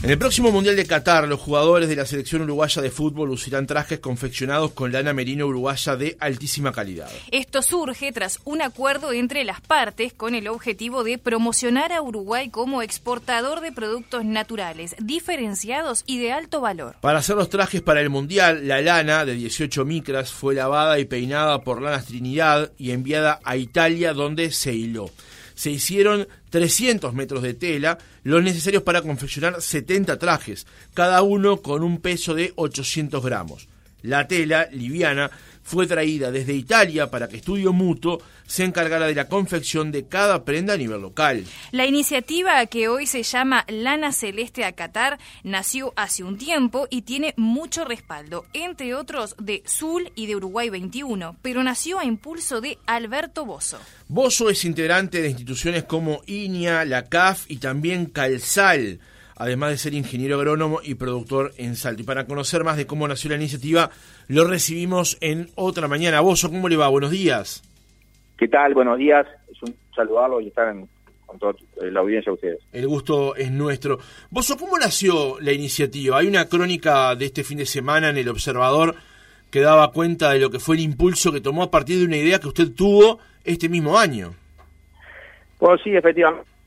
En el próximo Mundial de Qatar, los jugadores de la selección uruguaya de fútbol lucirán trajes confeccionados con lana merino uruguaya de altísima calidad. Esto surge tras un acuerdo entre las partes con el objetivo de promocionar a Uruguay como exportador de productos naturales, diferenciados y de alto valor. Para hacer los trajes para el Mundial, la lana de 18 micras fue lavada y peinada por Lanas Trinidad y enviada a Italia donde se hiló se hicieron 300 metros de tela, los necesarios para confeccionar 70 trajes, cada uno con un peso de 800 gramos. La tela, liviana, fue traída desde Italia para que Estudio Mutuo se encargara de la confección de cada prenda a nivel local. La iniciativa que hoy se llama Lana Celeste a Qatar nació hace un tiempo y tiene mucho respaldo, entre otros de Zul y de Uruguay 21, pero nació a impulso de Alberto Bozo. Bozo es integrante de instituciones como INIA, la CAF y también Calzal además de ser ingeniero agrónomo y productor en Salto. Y para conocer más de cómo nació la iniciativa, lo recibimos en otra mañana. Bozo, ¿cómo le va? Buenos días. ¿Qué tal? Buenos días. Es un saludarlo y estar con toda eh, la audiencia de ustedes. El gusto es nuestro. Bozo, ¿cómo nació la iniciativa? Hay una crónica de este fin de semana en El Observador que daba cuenta de lo que fue el impulso que tomó a partir de una idea que usted tuvo este mismo año. Pues sí, efectivamente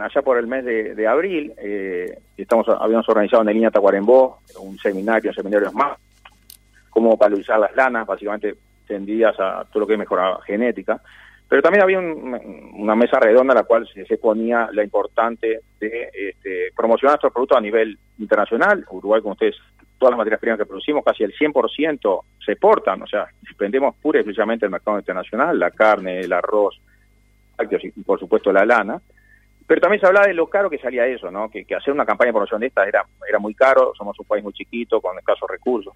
allá por el mes de, abril, eh, estamos habíamos organizado en el línea Tacuarembó un seminario, un seminario más, cómo valorizar las lanas, básicamente tendidas a todo lo que es mejorada genética. Pero también había una mesa redonda en la cual se, ponía la importante de este, promocionar nuestros productos a nivel internacional. Uruguay, como ustedes, todas las materias primas que producimos, casi el 100% se exportan, o sea, dependemos pura y exclusivamente del mercado internacional, la carne, el arroz, y por supuesto la lana. Pero también se hablaba de lo caro que salía eso, ¿no? Que, hacer una campaña de promoción de esta era, era muy caro, somos un país muy chiquito, con escasos recursos.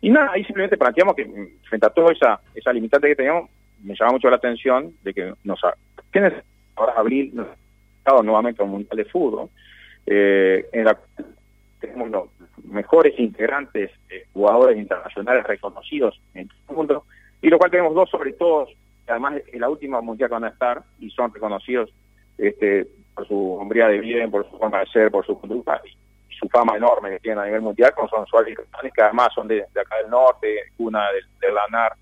Y nada, ahí simplemente planteamos que mm, frente a toda esa, esa limitante que teníamos, me llamaba mucho la atención de que nos... ¿Quiénes ahora abril estado nuevamente un mundial de fútbol? Eh, en la tenemos los mejores integrantes, eh, jugadores internacionales reconocidos en todo el mundo, y lo cual tenemos dos sobre todos, además en la última mundial que van a estar, y son reconocidos este, por su hombría de bien, por su forma de ser, por su conducta y su fama enorme que tienen a nivel mundial, como son Suárez que además son de, acá del norte, una del, Lanar,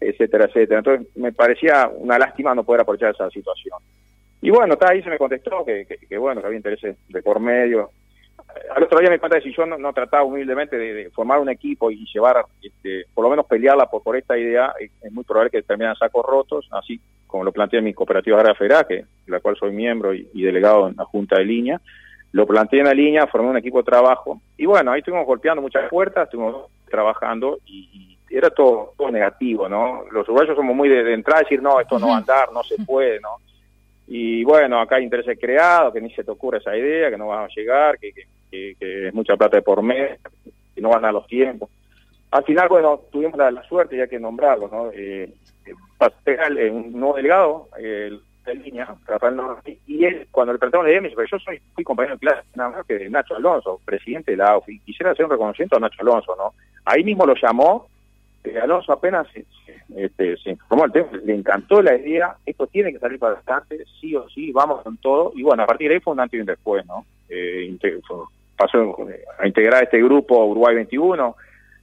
etcétera, etcétera. Entonces me parecía una lástima no poder aprovechar esa situación. Y bueno, está ahí se me contestó que, que, bueno, que había intereses de por medio. Al otro día me cuenta de si yo no, trataba humildemente de, formar un equipo y llevar, este, por lo menos pelearla por, por esta idea, es, muy probable que terminen sacos rotos, así como lo planteé en mi cooperativa Agraria Federal, que, de la cual soy miembro y, delegado en la Junta de Línea, lo planteé en la línea, formé un equipo de trabajo, y bueno, ahí estuvimos golpeando muchas puertas, estuvimos trabajando, y, era todo, todo negativo, ¿no? Los uruguayos somos muy de, entrada decir, no, esto no va a andar, no se puede, ¿no? Y bueno, acá hay intereses creados, que ni se te ocurre esa idea, que no va a llegar, que, que, es mucha plata de por mes, que no van a los tiempos. Al final, bueno, tuvimos la, suerte, ya que nombrarlo, ¿no? Eh, eh, un nuevo delegado, el de línea, Rafael y él, cuando le preguntamos me dice, yo soy, fui compañero de clase, nada más que Nacho Alonso, presidente de la AUF, y quisiera hacer un reconocimiento a Nacho Alonso, ¿no? Ahí mismo lo llamó, eh, Alonso apenas este, se informó el tema, le encantó la idea, esto tiene que salir para adelante, sí o sí, vamos con todo, y bueno, a partir de ahí fue un antes y un después, ¿no? Eh, pasó a integrar este grupo Uruguay 21,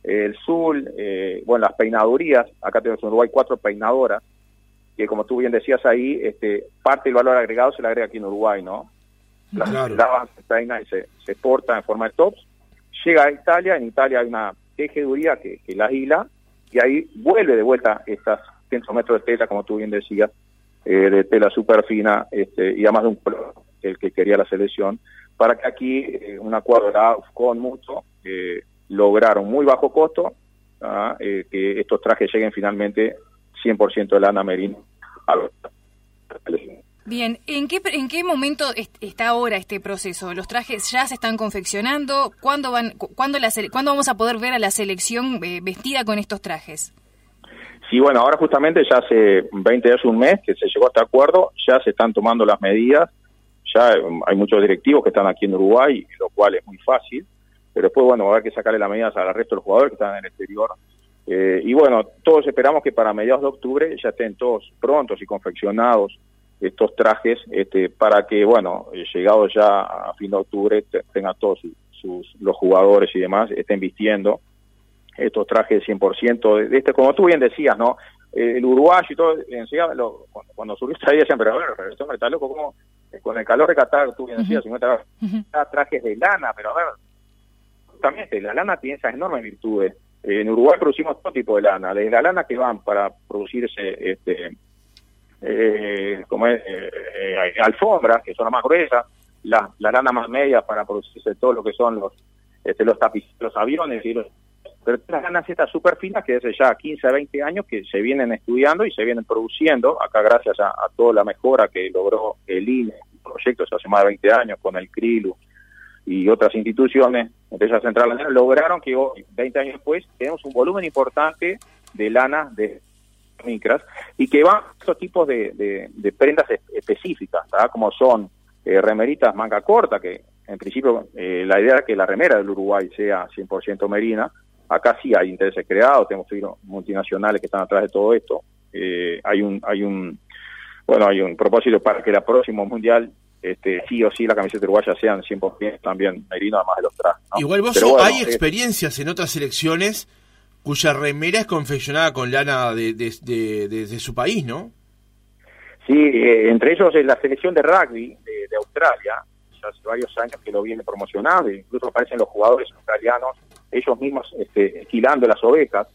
el Sur, eh, bueno, las peinadurías, acá tenemos en Uruguay cuatro peinadoras, que como tú bien decías ahí, este, parte del valor agregado se le agrega aquí en Uruguay, ¿no? Las claro. se y se, se en forma de tops, llega a Italia, en Italia hay una tejeduría que, que la hila, y ahí vuelve de vuelta estas 100 metros de tela, como tú bien decías, eh, de tela súper fina, este, y además de un color, el que quería la selección, para que aquí eh, un acuerdo con Mutuo eh, lograron muy bajo costo ¿ah? eh, que estos trajes lleguen finalmente 100% de lana merino Bien, ¿en qué, ¿en qué momento está ahora este proceso? ¿Los trajes ya se están confeccionando? ¿Cuándo, van, cuándo, la, ¿cuándo vamos a poder ver a la selección eh, vestida con estos trajes? Sí, bueno, ahora justamente ya hace 20 días, un mes que se llegó a este acuerdo, ya se están tomando las medidas, ya hay muchos directivos que están aquí en Uruguay, lo cual es muy fácil, pero después, bueno, va a haber que sacarle las medidas al resto de los jugadores que están en el exterior. Eh, y bueno, todos esperamos que para mediados de octubre ya estén todos prontos y confeccionados estos trajes este, para que, bueno, llegado ya a fin de octubre, tengan todos sus, los jugadores y demás, estén vistiendo estos trajes 100% de, este, como tú bien decías, ¿no? Eh, el uruguayo y todo, lo, cuando, cuando surgió esta idea, siempre, a ver, esto me está loco, como con el calor de Qatar, tú bien decías, 50 grados, trajes de lana, pero a ver, también la lana tiene esas enormes virtudes. en Uruguay producimos todo tipo de lana, desde la lana que van para producirse este, eh, como es, eh, eh, alfombras, que son las más gruesas, la, la lana más media para producirse todo lo que son los este, los tapices, los aviones, y los, pero las lanas estas súper finas que desde ya 15 a 20 años que se vienen estudiando y se vienen produciendo, acá gracias a, toda la mejora que logró el INE, el proyecto hace más de 20 años con el CRILU y otras instituciones, entre ellas Central lograron que hoy, 20 años después, tenemos un volumen importante de lana de micras y que van estos tipos de, de, prendas específicas, como son eh, remeritas manga corta, que en principio eh, la idea es que la remera del Uruguay sea 100% merina, acá sí hay intereses creados, tenemos multinacionales que están atrás de todo esto, eh, hay un hay un bueno hay un propósito para que el próximo mundial este, sí o sí la camiseta uruguaya sean 100% también merino además de los trajes. Igual vos hay experiencias en otras selecciones cuya remera es confeccionada con lana de, de, su país, ¿no? Sí, eh, entre ellos es la selección de rugby de, Australia, ya hace varios años que lo viene promocionando, incluso aparecen los jugadores australianos, ellos mismos este, esquilando las ovejas,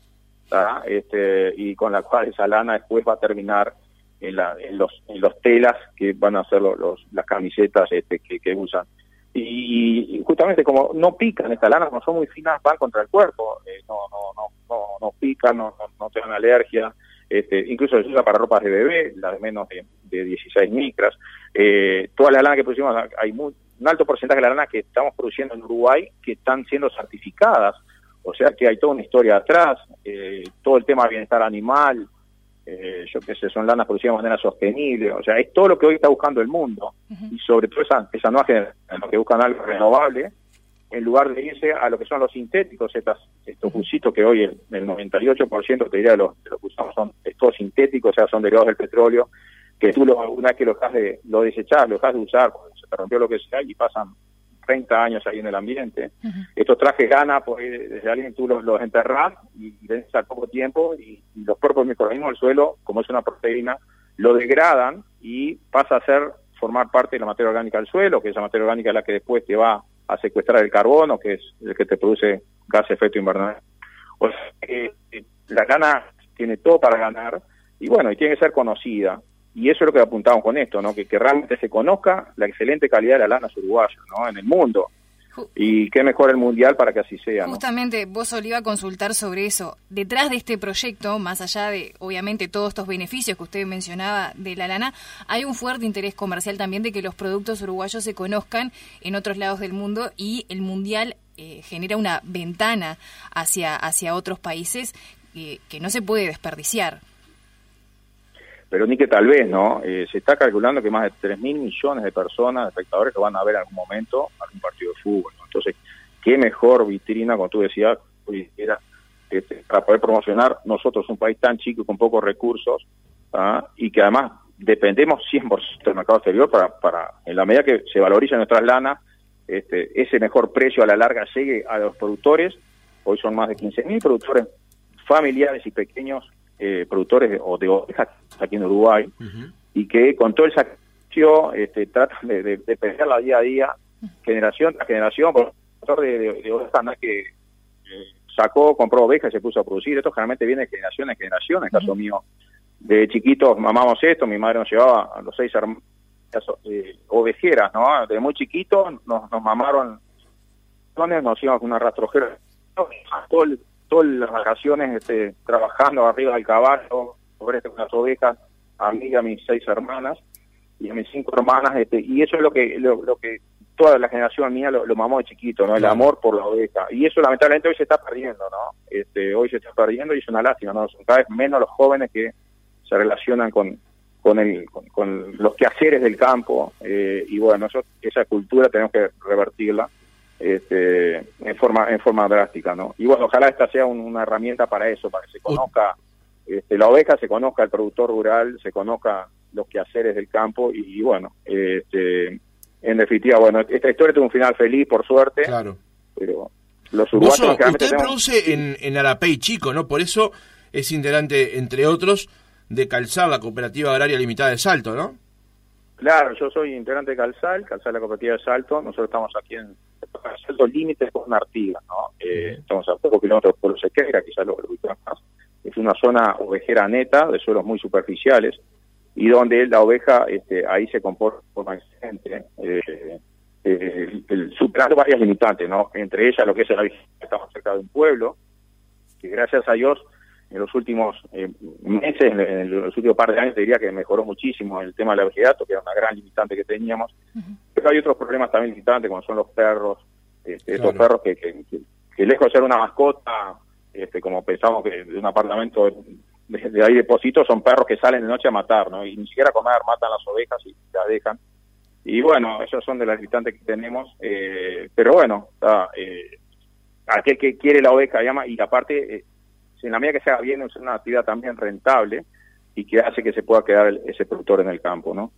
este, y con la cual esa lana después va a terminar en, los, en los telas que van a ser los, las camisetas este, que usan. Y, justamente como no pican estas lanas, no son muy finas, van contra el cuerpo, eh, no, no, no, no, no pican, no, no, te dan alergia, este, incluso se usa para ropas de bebé, las de menos de, de 16 micras. Eh, toda la lana que producimos, hay un alto porcentaje de la lana que estamos produciendo en Uruguay que están siendo certificadas, o sea que hay toda una historia atrás, eh, todo el tema de bienestar animal, eh, yo qué sé, son lanas producidas de manera sostenible, o sea, es todo lo que hoy está buscando el mundo, y sobre todo esa, esa nueva generación, que buscan algo renovable, en lugar de irse a lo que son los sintéticos, estas, estos busitos que hoy el, el 98% te diría de los, de los que usamos son todos sintéticos, o sea, son derivados del petróleo, que tú lo, una vez que lo dejas de, lo desechar, lo dejas de usar, se te rompió lo que sea, y pasan 30 años ahí en el ambiente. Estos trajes gana, pues desde alguien tú los, los enterras y, y al poco tiempo y, los propios microorganismos del suelo, como es una proteína, lo degradan y pasa a ser formar parte de la materia orgánica del suelo, que esa materia orgánica es la que después te va a secuestrar el carbono, que es el que te produce gas efecto invernadero. O sea, que la gana tiene todo para ganar y bueno, y tiene que ser conocida y eso es lo que apuntamos con esto, ¿no? Que, realmente se conozca la excelente calidad de la lana uruguaya, ¿no? En el mundo. Y qué mejor el mundial para que así sea. Justamente, vos vos iba a consultar sobre eso. Detrás de este proyecto, más allá de, obviamente, todos estos beneficios que usted mencionaba de la lana, hay un fuerte interés comercial también de que los productos uruguayos se conozcan en otros lados del mundo y el mundial eh, genera una ventana hacia, hacia otros países eh, que no se puede desperdiciar pero ni que tal vez, ¿no? Eh, se está calculando que más de 3 mil millones de personas, de espectadores, que van a ver en algún momento algún partido de fútbol. Entonces, qué mejor vitrina, como tú decías, este, para poder promocionar nosotros un país tan chico y con pocos recursos, ¿ah? y que además dependemos 100% del mercado exterior para, para, en la medida que se valoricen nuestras lanas, este, ese mejor precio a la larga llegue a los productores. Hoy son más de 15 mil productores familiares y pequeños eh, productores o de ovejas aquí en Uruguay y que con todo el sacrificio este, tratan de, de, de día a día, generación tras generación, por de, de, ovejas no que eh, sacó, compró ovejas y se puso a producir, esto generalmente viene de generación en generación, en el caso mío, de chiquitos mamamos esto, mi madre nos llevaba a los seis hermanos eh, ovejeras, ¿no? De muy chiquitos nos, nos mamaron, nos íbamos con una rastrojera, todo el, todas las vacaciones este, trabajando arriba del caballo, sobre este, unas ovejas, a mí y a mis seis hermanas y a mis cinco hermanas, este, y eso es lo que lo, que toda la generación mía lo, mamó de chiquito, ¿no? El amor por la oveja. Y eso lamentablemente hoy se está perdiendo, ¿no? Este, hoy se está perdiendo y es una lástima, ¿no? Son cada vez menos los jóvenes que se relacionan con, con, el, con, los quehaceres del campo eh, y bueno, eso, esa cultura tenemos que revertirla este, en forma en forma drástica, ¿no? Y bueno, ojalá esta sea una herramienta para eso, para que se conozca este, la oveja, se conozca el productor rural, se conozca los quehaceres del campo y, bueno, este, en definitiva, bueno, esta historia tuvo un final feliz, por suerte. Claro. Pero los uruguayos... usted produce en, en Arapey Chico, ¿no? Por eso es integrante, entre otros, de Calzar, la Cooperativa Agraria Limitada de Salto, ¿no? Claro, yo soy integrante de Calzal, Calzal la Cooperativa de Salto, nosotros estamos aquí en Salto Límites con Artigas, ¿no? Eh, estamos a pocos kilómetros de Pueblo Sequeira, quizás lo ubicamos más. Es una zona ovejera neta, de suelos muy superficiales, y donde la oveja este, ahí se comporta como excelente, eh, eh, superando varias limitantes, ¿no? Entre ellas lo que es la estamos cerca de un pueblo, que gracias a Dios en los últimos eh, meses, en, los últimos par de años, te diría que mejoró muchísimo el tema de la obesidad, que era una gran limitante que teníamos. Pero hay otros problemas también limitantes, como son los perros, este, estos perros que, que, lejos de ser una mascota, este, como pensamos que de un apartamento de, ahí de son perros que salen de noche a matar, ¿no? Y ni siquiera a comer, matan las ovejas y las dejan. Y bueno, esas son de las limitantes que tenemos. Eh, pero bueno, está, eh, aquel que quiere la oveja llama, y aparte... Eh, en la medida que se haga bien, es una actividad también rentable y que hace que se pueda quedar ese productor en el campo, ¿no?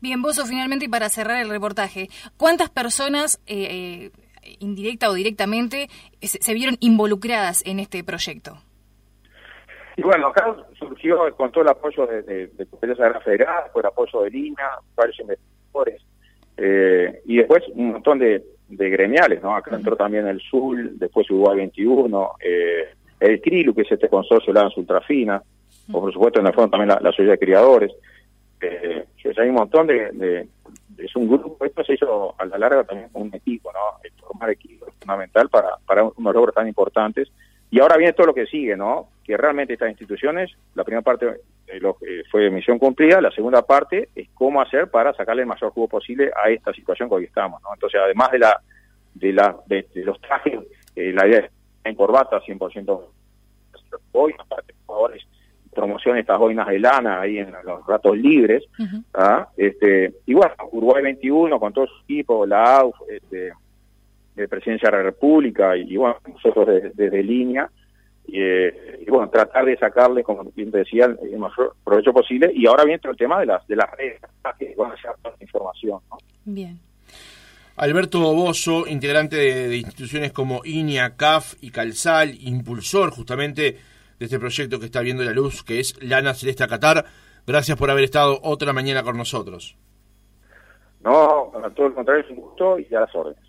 Bien, Bozo, finalmente y para cerrar el reportaje, ¿cuántas personas, eh, eh, indirecta o directamente, se, vieron involucradas en este proyecto? Y bueno, acá surgió con todo el apoyo de, de, de Federal, con el apoyo de Lina, varios investigadores, eh, y después un montón de, gremiales, ¿no? Acá entró también el SUL, después Uruguay 21, eh, el CRILU, que es este consorcio de la ultrafina, o por supuesto en el fondo también la, la sociedad de criadores. Eh, hay un montón de, Es un grupo, esto se hizo a la larga también con un equipo, ¿no? El formar equipo es fundamental para, para unos logros tan importantes. Y ahora viene todo lo que sigue, ¿no? Que realmente estas instituciones, la primera parte eh, eh, fue misión cumplida, la segunda parte es cómo hacer para sacarle el mayor jugo posible a esta situación que hoy estamos, ¿no? Entonces, además de la de, la, de, los trajes, eh, la idea es en corbata 100% boinas para que los promocionen estas boinas de lana ahí en los ratos libres. ¿ah? este Y bueno, Uruguay 21 con todo su equipo, la AUF, este, de Presidencia de la República y, bueno, nosotros desde, línea. Eh, y, bueno, tratar de sacarle, como bien decía, el mayor provecho posible. Y ahora viene el tema de las de las redes, que van a ser toda la información. Bien. Alberto Bozo, integrante de, instituciones como INIA, CAF y Calzal, impulsor justamente de este proyecto que está viendo la luz, que es Lana Celeste Qatar. Gracias por haber estado otra mañana con nosotros. No, todo el contrario, es un gusto y a las órdenes.